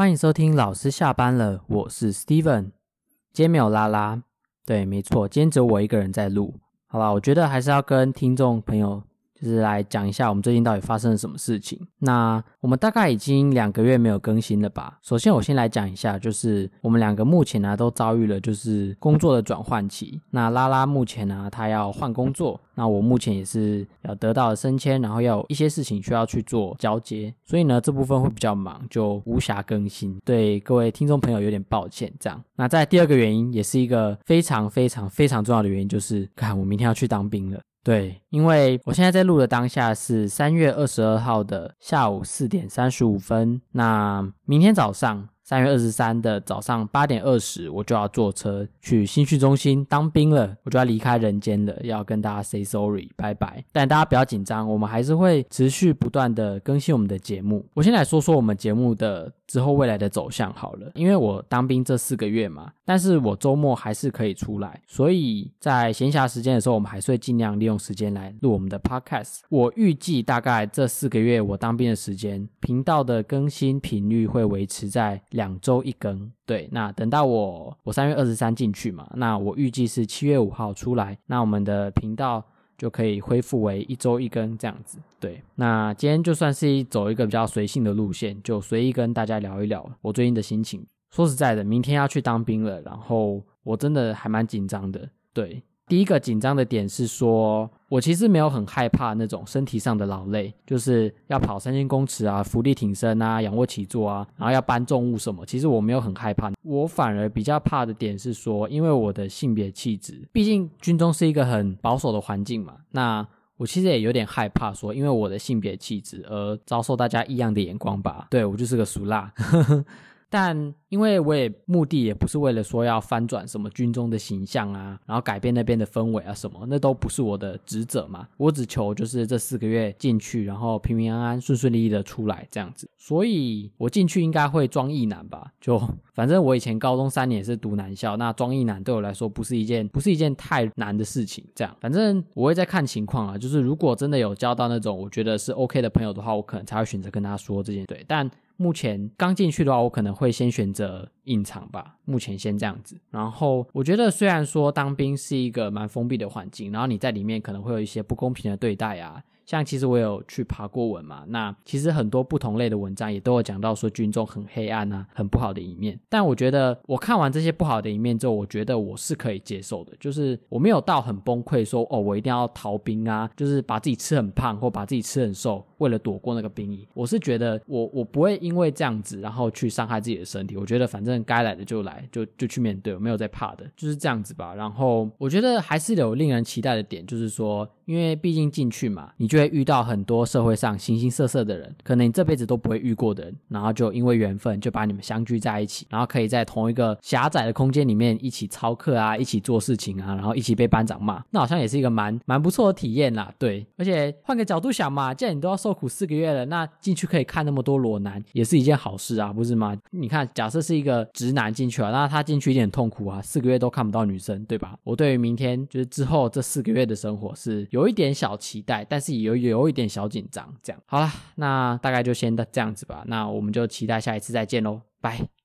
欢迎收听老师下班了，我是 Steven。今天没有拉拉，对，没错，今天只有我一个人在录。好吧，我觉得还是要跟听众朋友。就是来讲一下我们最近到底发生了什么事情。那我们大概已经两个月没有更新了吧？首先我先来讲一下，就是我们两个目前呢都遭遇了就是工作的转换期。那拉拉目前呢他要换工作，那我目前也是要得到升迁，然后要一些事情需要去做交接，所以呢这部分会比较忙，就无暇更新。对各位听众朋友有点抱歉。这样，那在第二个原因也是一个非常非常非常重要的原因，就是看我明天要去当兵了。对，因为我现在在录的当下是三月二十二号的下午四点三十五分，那明天早上。三月二十三的早上八点二十，我就要坐车去新训中心当兵了，我就要离开人间了，要跟大家 say sorry，拜拜。但大家不要紧张，我们还是会持续不断的更新我们的节目。我先来说说我们节目的之后未来的走向好了，因为我当兵这四个月嘛，但是我周末还是可以出来，所以在闲暇时间的时候，我们还是会尽量利用时间来录我们的 podcast。我预计大概这四个月我当兵的时间，频道的更新频率会维持在。两周一更，对，那等到我我三月二十三进去嘛，那我预计是七月五号出来，那我们的频道就可以恢复为一周一更这样子，对，那今天就算是走一个比较随性的路线，就随意跟大家聊一聊我最近的心情。说实在的，明天要去当兵了，然后我真的还蛮紧张的，对。第一个紧张的点是说，我其实没有很害怕那种身体上的劳累，就是要跑三千公尺啊、伏地挺身啊、仰卧起坐啊，然后要搬重物什么，其实我没有很害怕。我反而比较怕的点是说，因为我的性别气质，毕竟军中是一个很保守的环境嘛，那我其实也有点害怕说，因为我的性别气质而遭受大家异样的眼光吧。对我就是个俗辣。但因为我也目的也不是为了说要翻转什么军中的形象啊，然后改变那边的氛围啊什么，那都不是我的职责嘛。我只求就是这四个月进去，然后平平安安、顺顺利利的出来这样子。所以我进去应该会装义男吧？就 反正我以前高中三年是读男校，那装义男对我来说不是一件不是一件太难的事情。这样，反正我会再看情况啊。就是如果真的有交到那种我觉得是 OK 的朋友的话，我可能才会选择跟他说这件对。但目前刚进去的话，我可能会先选择隐藏吧。目前先这样子。然后我觉得，虽然说当兵是一个蛮封闭的环境，然后你在里面可能会有一些不公平的对待啊。像其实我有去爬过文嘛，那其实很多不同类的文章也都有讲到说军中很黑暗啊，很不好的一面。但我觉得我看完这些不好的一面之后，我觉得我是可以接受的，就是我没有到很崩溃，说哦我一定要逃兵啊，就是把自己吃很胖或把自己吃很瘦，为了躲过那个兵役。我是觉得我我不会因为这样子然后去伤害自己的身体。我觉得反正该来的就来，就就去面对，我没有在怕的，就是这样子吧。然后我觉得还是有令人期待的点，就是说。因为毕竟进去嘛，你就会遇到很多社会上形形色色的人，可能你这辈子都不会遇过的人，然后就因为缘分就把你们相聚在一起，然后可以在同一个狭窄的空间里面一起操课啊，一起做事情啊，然后一起被班长骂，那好像也是一个蛮蛮不错的体验啦。对，而且换个角度想嘛，既然你都要受苦四个月了，那进去可以看那么多裸男，也是一件好事啊，不是吗？你看，假设是一个直男进去了，那他进去一点痛苦啊，四个月都看不到女生，对吧？我对于明天就是之后这四个月的生活是有。一点小期待，但是也有有一点小紧张。这样好了，那大概就先这样子吧。那我们就期待下一次再见喽，拜。